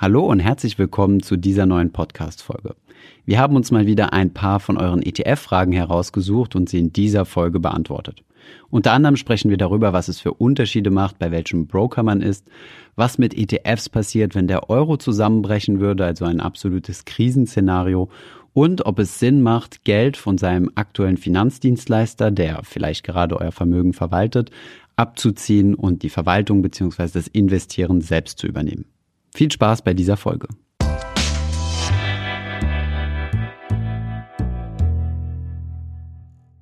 Hallo und herzlich willkommen zu dieser neuen Podcast-Folge. Wir haben uns mal wieder ein paar von euren ETF-Fragen herausgesucht und sie in dieser Folge beantwortet. Unter anderem sprechen wir darüber, was es für Unterschiede macht, bei welchem Broker man ist, was mit ETFs passiert, wenn der Euro zusammenbrechen würde, also ein absolutes Krisenszenario, und ob es Sinn macht, Geld von seinem aktuellen Finanzdienstleister, der vielleicht gerade euer Vermögen verwaltet, abzuziehen und die Verwaltung bzw. das Investieren selbst zu übernehmen. Viel Spaß bei dieser Folge.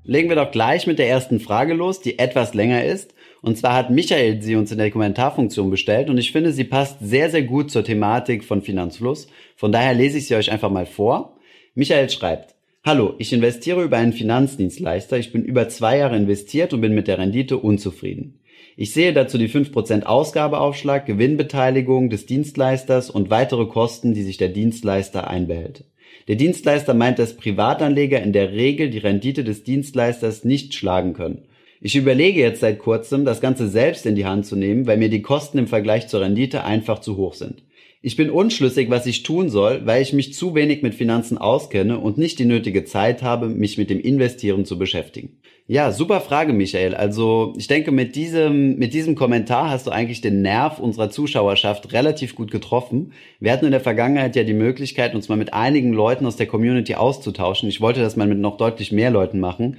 Legen wir doch gleich mit der ersten Frage los, die etwas länger ist. Und zwar hat Michael sie uns in der Kommentarfunktion bestellt und ich finde, sie passt sehr, sehr gut zur Thematik von Finanzfluss. Von daher lese ich sie euch einfach mal vor. Michael schreibt, Hallo, ich investiere über einen Finanzdienstleister. Ich bin über zwei Jahre investiert und bin mit der Rendite unzufrieden. Ich sehe dazu die 5% Ausgabeaufschlag, Gewinnbeteiligung des Dienstleisters und weitere Kosten, die sich der Dienstleister einbehält. Der Dienstleister meint, dass Privatanleger in der Regel die Rendite des Dienstleisters nicht schlagen können. Ich überlege jetzt seit kurzem, das Ganze selbst in die Hand zu nehmen, weil mir die Kosten im Vergleich zur Rendite einfach zu hoch sind. Ich bin unschlüssig, was ich tun soll, weil ich mich zu wenig mit Finanzen auskenne und nicht die nötige Zeit habe, mich mit dem Investieren zu beschäftigen. Ja, super Frage, Michael. Also ich denke, mit diesem, mit diesem Kommentar hast du eigentlich den Nerv unserer Zuschauerschaft relativ gut getroffen. Wir hatten in der Vergangenheit ja die Möglichkeit, uns mal mit einigen Leuten aus der Community auszutauschen. Ich wollte das mal mit noch deutlich mehr Leuten machen.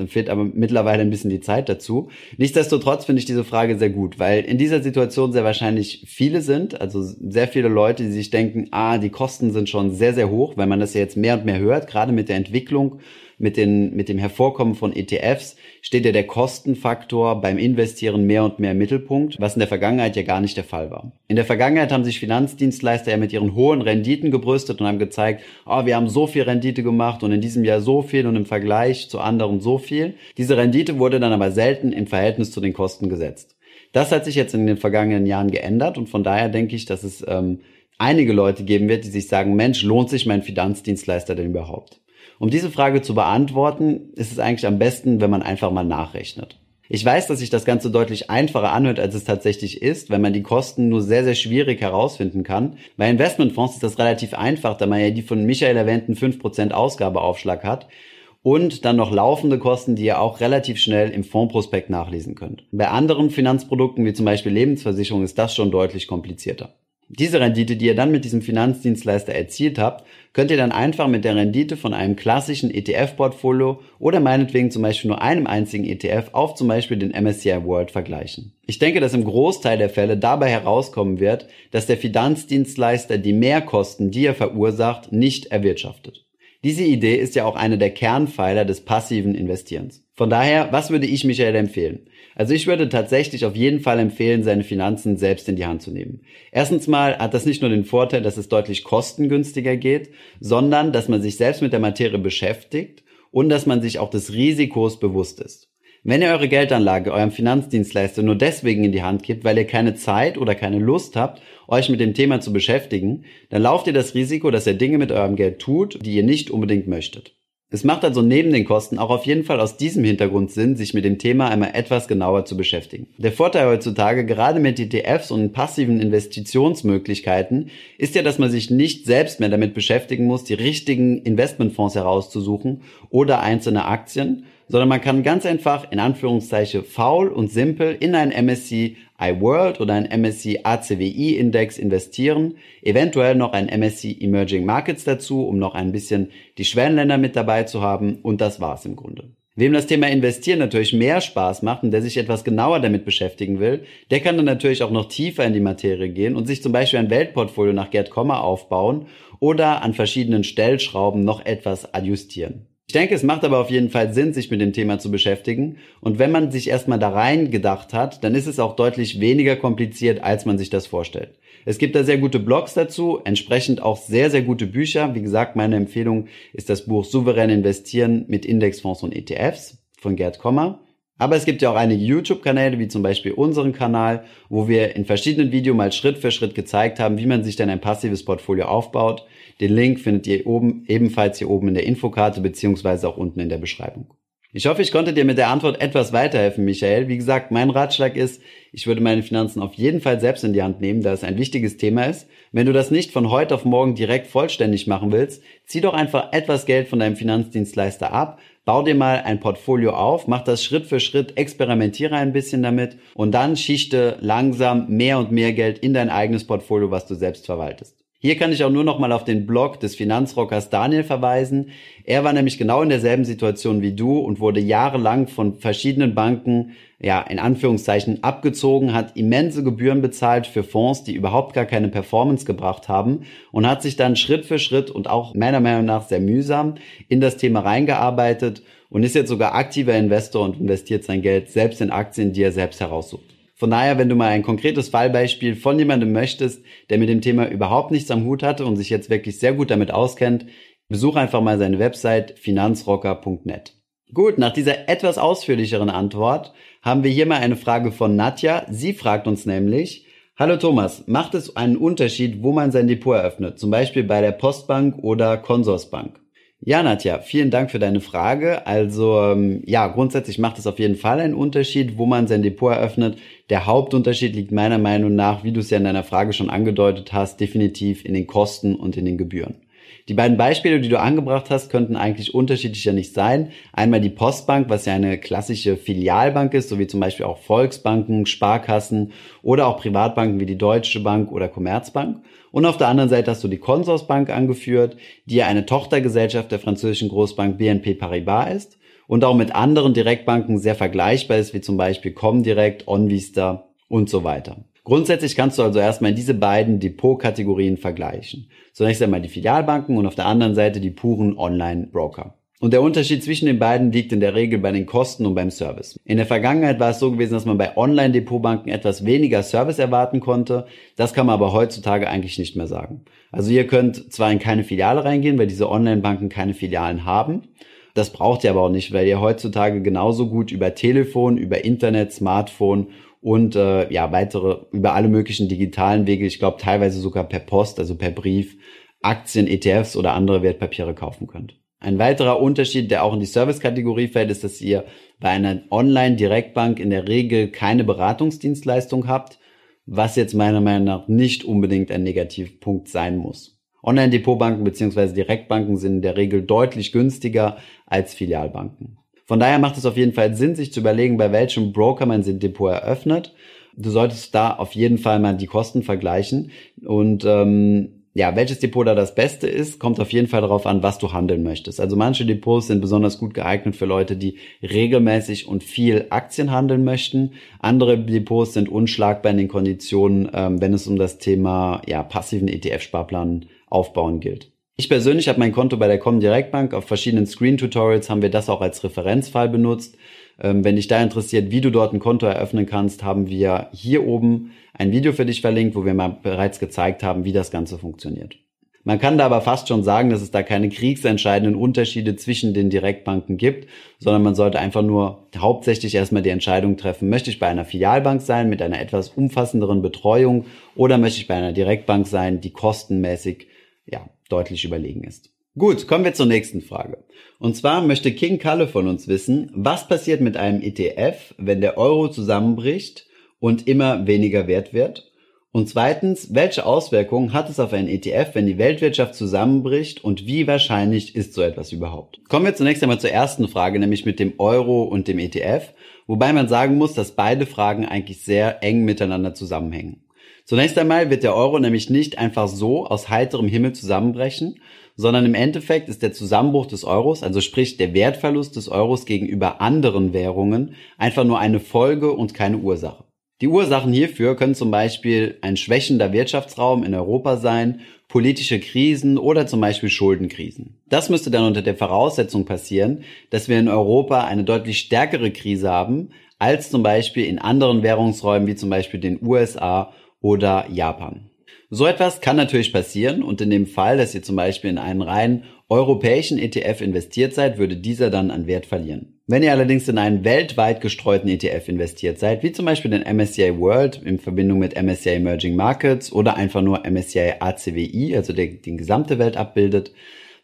Dann fehlt aber mittlerweile ein bisschen die Zeit dazu. Nichtsdestotrotz finde ich diese Frage sehr gut, weil in dieser Situation sehr wahrscheinlich viele sind, also sehr viele Leute, die sich denken, ah, die Kosten sind schon sehr, sehr hoch, weil man das ja jetzt mehr und mehr hört, gerade mit der Entwicklung mit, den, mit dem Hervorkommen von ETFs steht ja der Kostenfaktor beim Investieren mehr und mehr im Mittelpunkt, was in der Vergangenheit ja gar nicht der Fall war. In der Vergangenheit haben sich Finanzdienstleister ja mit ihren hohen Renditen gebrüstet und haben gezeigt, oh, wir haben so viel Rendite gemacht und in diesem Jahr so viel und im Vergleich zu anderen so viel. Diese Rendite wurde dann aber selten im Verhältnis zu den Kosten gesetzt. Das hat sich jetzt in den vergangenen Jahren geändert und von daher denke ich, dass es ähm, einige Leute geben wird, die sich sagen, Mensch, lohnt sich mein Finanzdienstleister denn überhaupt? Um diese Frage zu beantworten, ist es eigentlich am besten, wenn man einfach mal nachrechnet. Ich weiß, dass sich das Ganze deutlich einfacher anhört, als es tatsächlich ist, wenn man die Kosten nur sehr, sehr schwierig herausfinden kann. Bei Investmentfonds ist das relativ einfach, da man ja die von Michael erwähnten 5% Ausgabeaufschlag hat und dann noch laufende Kosten, die ihr auch relativ schnell im Fondsprospekt nachlesen könnt. Bei anderen Finanzprodukten wie zum Beispiel Lebensversicherung ist das schon deutlich komplizierter. Diese Rendite, die ihr dann mit diesem Finanzdienstleister erzielt habt, könnt ihr dann einfach mit der Rendite von einem klassischen ETF-Portfolio oder meinetwegen zum Beispiel nur einem einzigen ETF auf zum Beispiel den MSCI World vergleichen. Ich denke, dass im Großteil der Fälle dabei herauskommen wird, dass der Finanzdienstleister die Mehrkosten, die er verursacht, nicht erwirtschaftet. Diese Idee ist ja auch eine der Kernpfeiler des passiven Investierens. Von daher, was würde ich Michael empfehlen? Also ich würde tatsächlich auf jeden Fall empfehlen, seine Finanzen selbst in die Hand zu nehmen. Erstens mal hat das nicht nur den Vorteil, dass es deutlich kostengünstiger geht, sondern dass man sich selbst mit der Materie beschäftigt und dass man sich auch des Risikos bewusst ist. Wenn ihr eure Geldanlage eurem Finanzdienstleister nur deswegen in die Hand gibt, weil ihr keine Zeit oder keine Lust habt, euch mit dem Thema zu beschäftigen, dann lauft ihr das Risiko, dass er Dinge mit eurem Geld tut, die ihr nicht unbedingt möchtet. Es macht also neben den Kosten auch auf jeden Fall aus diesem Hintergrund Sinn, sich mit dem Thema einmal etwas genauer zu beschäftigen. Der Vorteil heutzutage, gerade mit ETFs und passiven Investitionsmöglichkeiten, ist ja, dass man sich nicht selbst mehr damit beschäftigen muss, die richtigen Investmentfonds herauszusuchen oder einzelne Aktien, sondern man kann ganz einfach in Anführungszeichen faul und simpel in ein MSCI World oder ein MSCI ACWI Index investieren, eventuell noch ein MSCI Emerging Markets dazu, um noch ein bisschen die Schwellenländer mit dabei zu haben und das war's im Grunde. Wem das Thema Investieren natürlich mehr Spaß macht und der sich etwas genauer damit beschäftigen will, der kann dann natürlich auch noch tiefer in die Materie gehen und sich zum Beispiel ein Weltportfolio nach Gerd Kommer aufbauen oder an verschiedenen Stellschrauben noch etwas adjustieren. Ich denke, es macht aber auf jeden Fall Sinn, sich mit dem Thema zu beschäftigen. Und wenn man sich erstmal da rein gedacht hat, dann ist es auch deutlich weniger kompliziert, als man sich das vorstellt. Es gibt da sehr gute Blogs dazu, entsprechend auch sehr, sehr gute Bücher. Wie gesagt, meine Empfehlung ist das Buch Souverän investieren mit Indexfonds und ETFs von Gerd Kommer. Aber es gibt ja auch einige YouTube-Kanäle, wie zum Beispiel unseren Kanal, wo wir in verschiedenen Videos mal Schritt für Schritt gezeigt haben, wie man sich denn ein passives Portfolio aufbaut. Den Link findet ihr oben, ebenfalls hier oben in der Infokarte beziehungsweise auch unten in der Beschreibung. Ich hoffe, ich konnte dir mit der Antwort etwas weiterhelfen, Michael. Wie gesagt, mein Ratschlag ist, ich würde meine Finanzen auf jeden Fall selbst in die Hand nehmen, da es ein wichtiges Thema ist. Wenn du das nicht von heute auf morgen direkt vollständig machen willst, zieh doch einfach etwas Geld von deinem Finanzdienstleister ab, bau dir mal ein Portfolio auf, mach das Schritt für Schritt, experimentiere ein bisschen damit und dann schichte langsam mehr und mehr Geld in dein eigenes Portfolio, was du selbst verwaltest. Hier kann ich auch nur noch mal auf den Blog des Finanzrockers Daniel verweisen. Er war nämlich genau in derselben Situation wie du und wurde jahrelang von verschiedenen Banken, ja, in Anführungszeichen abgezogen, hat immense Gebühren bezahlt für Fonds, die überhaupt gar keine Performance gebracht haben und hat sich dann Schritt für Schritt und auch meiner Meinung nach sehr mühsam in das Thema reingearbeitet und ist jetzt sogar aktiver Investor und investiert sein Geld selbst in Aktien, die er selbst heraussucht. Von daher, wenn du mal ein konkretes Fallbeispiel von jemandem möchtest, der mit dem Thema überhaupt nichts am Hut hatte und sich jetzt wirklich sehr gut damit auskennt, besuch einfach mal seine Website finanzrocker.net. Gut, nach dieser etwas ausführlicheren Antwort haben wir hier mal eine Frage von Nadja. Sie fragt uns nämlich, Hallo Thomas, macht es einen Unterschied, wo man sein Depot eröffnet, zum Beispiel bei der Postbank oder Consorsbank? Ja, Nadja, vielen Dank für deine Frage. Also ähm, ja, grundsätzlich macht es auf jeden Fall einen Unterschied, wo man sein Depot eröffnet. Der Hauptunterschied liegt meiner Meinung nach, wie du es ja in deiner Frage schon angedeutet hast, definitiv in den Kosten und in den Gebühren. Die beiden Beispiele, die du angebracht hast, könnten eigentlich unterschiedlicher nicht sein. Einmal die Postbank, was ja eine klassische Filialbank ist, sowie zum Beispiel auch Volksbanken, Sparkassen oder auch Privatbanken wie die Deutsche Bank oder Commerzbank. Und auf der anderen Seite hast du die Consorsbank angeführt, die ja eine Tochtergesellschaft der französischen Großbank BNP Paribas ist und auch mit anderen Direktbanken sehr vergleichbar ist, wie zum Beispiel Comdirect, OnVista und so weiter. Grundsätzlich kannst du also erstmal diese beiden Depotkategorien vergleichen. Zunächst einmal die Filialbanken und auf der anderen Seite die puren Online-Broker. Und der Unterschied zwischen den beiden liegt in der Regel bei den Kosten und beim Service. In der Vergangenheit war es so gewesen, dass man bei Online-Depotbanken etwas weniger Service erwarten konnte. Das kann man aber heutzutage eigentlich nicht mehr sagen. Also ihr könnt zwar in keine Filiale reingehen, weil diese Online-Banken keine Filialen haben. Das braucht ihr aber auch nicht, weil ihr heutzutage genauso gut über Telefon, über Internet, Smartphone und äh, ja weitere über alle möglichen digitalen Wege, ich glaube teilweise sogar per Post, also per Brief, Aktien, ETFs oder andere Wertpapiere kaufen könnt. Ein weiterer Unterschied, der auch in die Service-Kategorie fällt, ist, dass ihr bei einer Online-Direktbank in der Regel keine Beratungsdienstleistung habt, was jetzt meiner Meinung nach nicht unbedingt ein Negativpunkt sein muss. Online-Depotbanken bzw. Direktbanken sind in der Regel deutlich günstiger als Filialbanken. Von daher macht es auf jeden Fall Sinn, sich zu überlegen, bei welchem Broker man sein Depot eröffnet. Du solltest da auf jeden Fall mal die Kosten vergleichen und ähm, ja, welches Depot da das Beste ist, kommt auf jeden Fall darauf an, was du handeln möchtest. Also manche Depots sind besonders gut geeignet für Leute, die regelmäßig und viel Aktien handeln möchten. Andere Depots sind unschlagbar in den Konditionen, ähm, wenn es um das Thema ja, passiven ETF-Sparplan aufbauen gilt. Ich persönlich habe mein Konto bei der Comdirect Bank. Auf verschiedenen Screen-Tutorials haben wir das auch als Referenzfall benutzt. Ähm, wenn dich da interessiert, wie du dort ein Konto eröffnen kannst, haben wir hier oben ein Video für dich verlinkt, wo wir mal bereits gezeigt haben, wie das Ganze funktioniert. Man kann da aber fast schon sagen, dass es da keine kriegsentscheidenden Unterschiede zwischen den Direktbanken gibt, sondern man sollte einfach nur hauptsächlich erstmal die Entscheidung treffen, möchte ich bei einer Filialbank sein mit einer etwas umfassenderen Betreuung oder möchte ich bei einer Direktbank sein, die kostenmäßig ja, deutlich überlegen ist. Gut, kommen wir zur nächsten Frage. Und zwar möchte King Kalle von uns wissen, was passiert mit einem ETF, wenn der Euro zusammenbricht und immer weniger wert wird? Und zweitens, welche Auswirkungen hat es auf einen ETF, wenn die Weltwirtschaft zusammenbricht und wie wahrscheinlich ist so etwas überhaupt? Kommen wir zunächst einmal zur ersten Frage, nämlich mit dem Euro und dem ETF, wobei man sagen muss, dass beide Fragen eigentlich sehr eng miteinander zusammenhängen. Zunächst einmal wird der Euro nämlich nicht einfach so aus heiterem Himmel zusammenbrechen, sondern im Endeffekt ist der Zusammenbruch des Euros, also sprich der Wertverlust des Euros gegenüber anderen Währungen, einfach nur eine Folge und keine Ursache. Die Ursachen hierfür können zum Beispiel ein schwächender Wirtschaftsraum in Europa sein, politische Krisen oder zum Beispiel Schuldenkrisen. Das müsste dann unter der Voraussetzung passieren, dass wir in Europa eine deutlich stärkere Krise haben als zum Beispiel in anderen Währungsräumen wie zum Beispiel den USA oder Japan. So etwas kann natürlich passieren und in dem Fall, dass ihr zum Beispiel in einen rein europäischen ETF investiert seid, würde dieser dann an Wert verlieren. Wenn ihr allerdings in einen weltweit gestreuten ETF investiert seid, wie zum Beispiel den MSCI World in Verbindung mit MSCI Emerging Markets oder einfach nur MSCI ACWI, also der die gesamte Welt abbildet,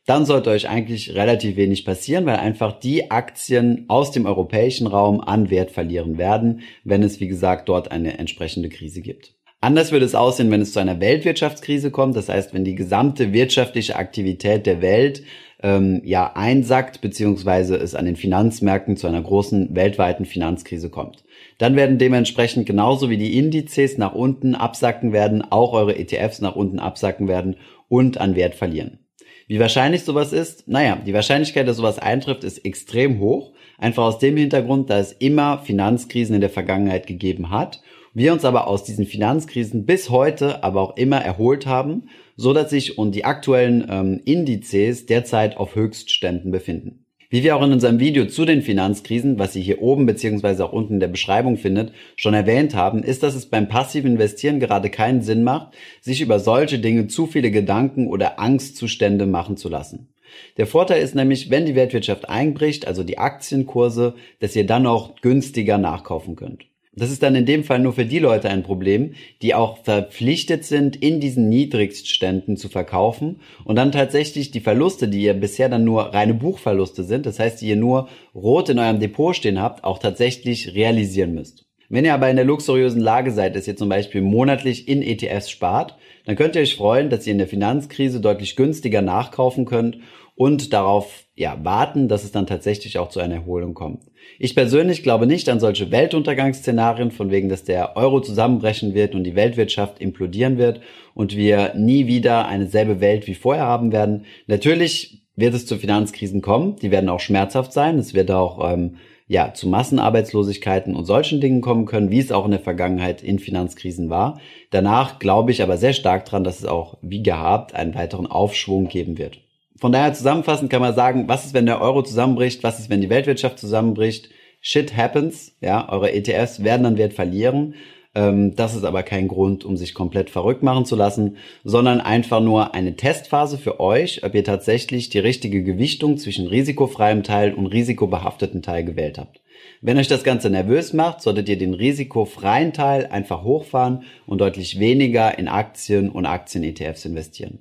dann sollte euch eigentlich relativ wenig passieren, weil einfach die Aktien aus dem europäischen Raum an Wert verlieren werden, wenn es, wie gesagt, dort eine entsprechende Krise gibt. Anders würde es aussehen, wenn es zu einer Weltwirtschaftskrise kommt. Das heißt, wenn die gesamte wirtschaftliche Aktivität der Welt ähm, ja einsackt, beziehungsweise es an den Finanzmärkten zu einer großen weltweiten Finanzkrise kommt. Dann werden dementsprechend genauso wie die Indizes nach unten absacken werden, auch eure ETFs nach unten absacken werden und an Wert verlieren. Wie wahrscheinlich sowas ist? Naja, die Wahrscheinlichkeit, dass sowas eintrifft, ist extrem hoch. Einfach aus dem Hintergrund, da es immer Finanzkrisen in der Vergangenheit gegeben hat. Wir uns aber aus diesen Finanzkrisen bis heute aber auch immer erholt haben, so dass sich und die aktuellen ähm, Indizes derzeit auf Höchstständen befinden. Wie wir auch in unserem Video zu den Finanzkrisen, was ihr hier oben beziehungsweise auch unten in der Beschreibung findet, schon erwähnt haben, ist, dass es beim passiven Investieren gerade keinen Sinn macht, sich über solche Dinge zu viele Gedanken oder Angstzustände machen zu lassen. Der Vorteil ist nämlich, wenn die Weltwirtschaft einbricht, also die Aktienkurse, dass ihr dann auch günstiger nachkaufen könnt. Das ist dann in dem Fall nur für die Leute ein Problem, die auch verpflichtet sind, in diesen Niedrigstständen zu verkaufen und dann tatsächlich die Verluste, die ihr bisher dann nur reine Buchverluste sind, das heißt, die ihr nur rot in eurem Depot stehen habt, auch tatsächlich realisieren müsst. Wenn ihr aber in der luxuriösen Lage seid, dass ihr zum Beispiel monatlich in ETFs spart, dann könnt ihr euch freuen, dass ihr in der Finanzkrise deutlich günstiger nachkaufen könnt und darauf ja, warten, dass es dann tatsächlich auch zu einer Erholung kommt. Ich persönlich glaube nicht an solche Weltuntergangsszenarien, von wegen, dass der Euro zusammenbrechen wird und die Weltwirtschaft implodieren wird und wir nie wieder eine selbe Welt wie vorher haben werden. Natürlich wird es zu Finanzkrisen kommen, die werden auch schmerzhaft sein, es wird auch ähm, ja, zu Massenarbeitslosigkeiten und solchen Dingen kommen können, wie es auch in der Vergangenheit in Finanzkrisen war. Danach glaube ich aber sehr stark dran, dass es auch wie gehabt einen weiteren Aufschwung geben wird. Von daher zusammenfassend kann man sagen, was ist, wenn der Euro zusammenbricht? Was ist, wenn die Weltwirtschaft zusammenbricht? Shit happens. Ja, eure ETFs werden dann Wert verlieren. Ähm, das ist aber kein Grund, um sich komplett verrückt machen zu lassen, sondern einfach nur eine Testphase für euch, ob ihr tatsächlich die richtige Gewichtung zwischen risikofreiem Teil und risikobehafteten Teil gewählt habt. Wenn euch das Ganze nervös macht, solltet ihr den risikofreien Teil einfach hochfahren und deutlich weniger in Aktien und Aktien-ETFs investieren.